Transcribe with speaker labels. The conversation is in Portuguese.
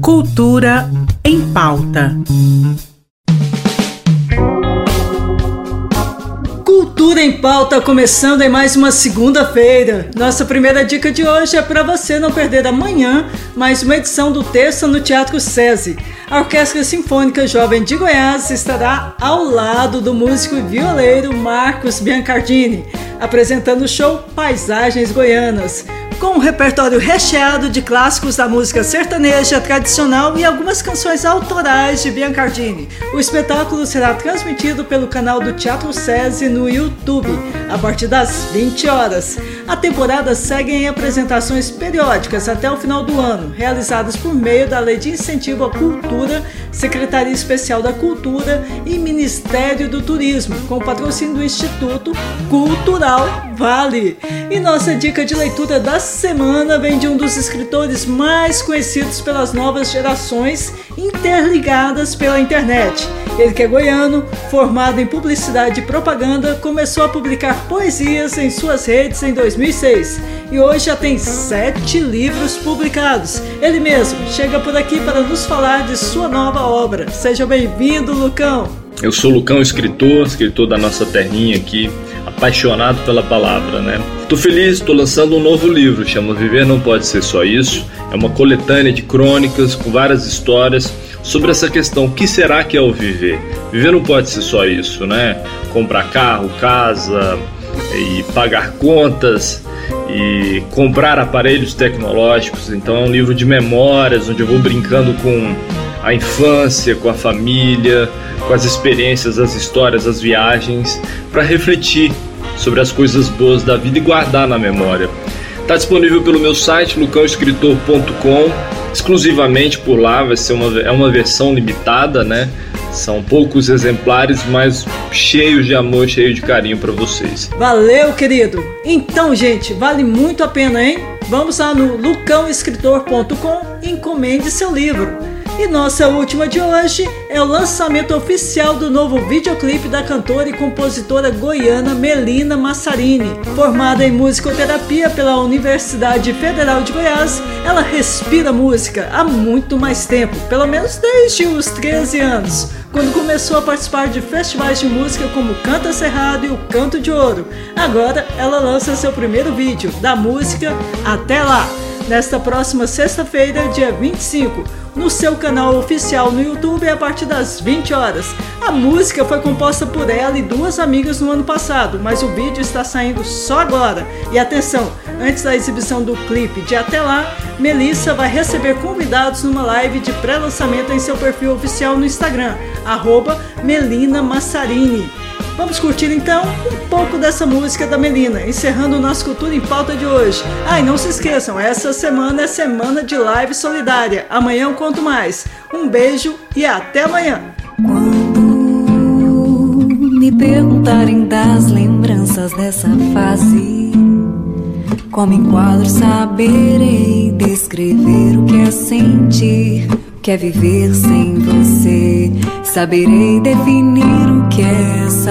Speaker 1: Cultura em pauta.
Speaker 2: Cultura em pauta começando em mais uma segunda-feira. Nossa primeira dica de hoje é para você não perder amanhã mais uma edição do Terça no Teatro SESI. A Orquestra Sinfônica Jovem de Goiás estará ao lado do músico e violeiro Marcos Biancardini, apresentando o show Paisagens Goianas com um repertório recheado de clássicos da música sertaneja tradicional e algumas canções autorais de Biancardini. O espetáculo será transmitido pelo canal do Teatro SESI no YouTube, a partir das 20 horas. A temporada segue em apresentações periódicas até o final do ano, realizadas por meio da Lei de Incentivo à Cultura, Secretaria Especial da Cultura e Ministério do Turismo, com patrocínio do Instituto Cultural Vale. E nossa dica de leitura da semana vem de um dos escritores mais conhecidos pelas novas gerações interligadas pela internet. Ele que é goiano, formado em publicidade e propaganda, começou a publicar poesias em suas redes em 2006 e hoje já tem sete livros publicados. Ele mesmo chega por aqui para nos falar de sua nova obra. Seja bem-vindo, Lucão!
Speaker 3: Eu sou Lucão, escritor, escritor da nossa terrinha aqui, apaixonado pela palavra, né? Tô feliz, tô lançando um novo livro, chama Viver Não Pode Ser Só Isso. É uma coletânea de crônicas com várias histórias sobre essa questão: o que será que é o viver? Viver não pode ser só isso, né? Comprar carro, casa e pagar contas e comprar aparelhos tecnológicos. Então é um livro de memórias onde eu vou brincando com a infância, com a família, com as experiências, as histórias, as viagens, para refletir sobre as coisas boas da vida e guardar na memória. Está disponível pelo meu site lucãoescritor.com, exclusivamente por lá, vai ser uma, é uma versão limitada, né? São poucos exemplares, mas cheios de amor, cheio de carinho para vocês.
Speaker 2: Valeu, querido! Então, gente, vale muito a pena, hein? Vamos lá no lucãoescritor.com e encomende seu livro. E nossa última de hoje é o lançamento oficial do novo videoclipe da cantora e compositora goiana Melina Massarini. Formada em musicoterapia pela Universidade Federal de Goiás, ela respira música há muito mais tempo, pelo menos desde os 13 anos quando começou a participar de festivais de música como Canta Cerrado e o Canto de Ouro. Agora ela lança seu primeiro vídeo da música Até Lá, nesta próxima sexta-feira, dia 25 no seu canal oficial no YouTube a partir das 20 horas. A música foi composta por ela e duas amigas no ano passado, mas o vídeo está saindo só agora. E atenção, antes da exibição do clipe de Até Lá, Melissa vai receber convidados numa live de pré-lançamento em seu perfil oficial no Instagram, arroba Melina Massarini. Vamos curtir então um pouco dessa música da Melina, encerrando o nosso Cultura em Pauta de hoje. Ah, e não se esqueçam, essa semana é semana de live solidária. Amanhã eu conto mais. Um beijo e até amanhã.
Speaker 4: Quando me perguntarem das lembranças dessa fase, como em quadro saberei descrever o que é sentir, o que é viver sem você. Saberei definir o que é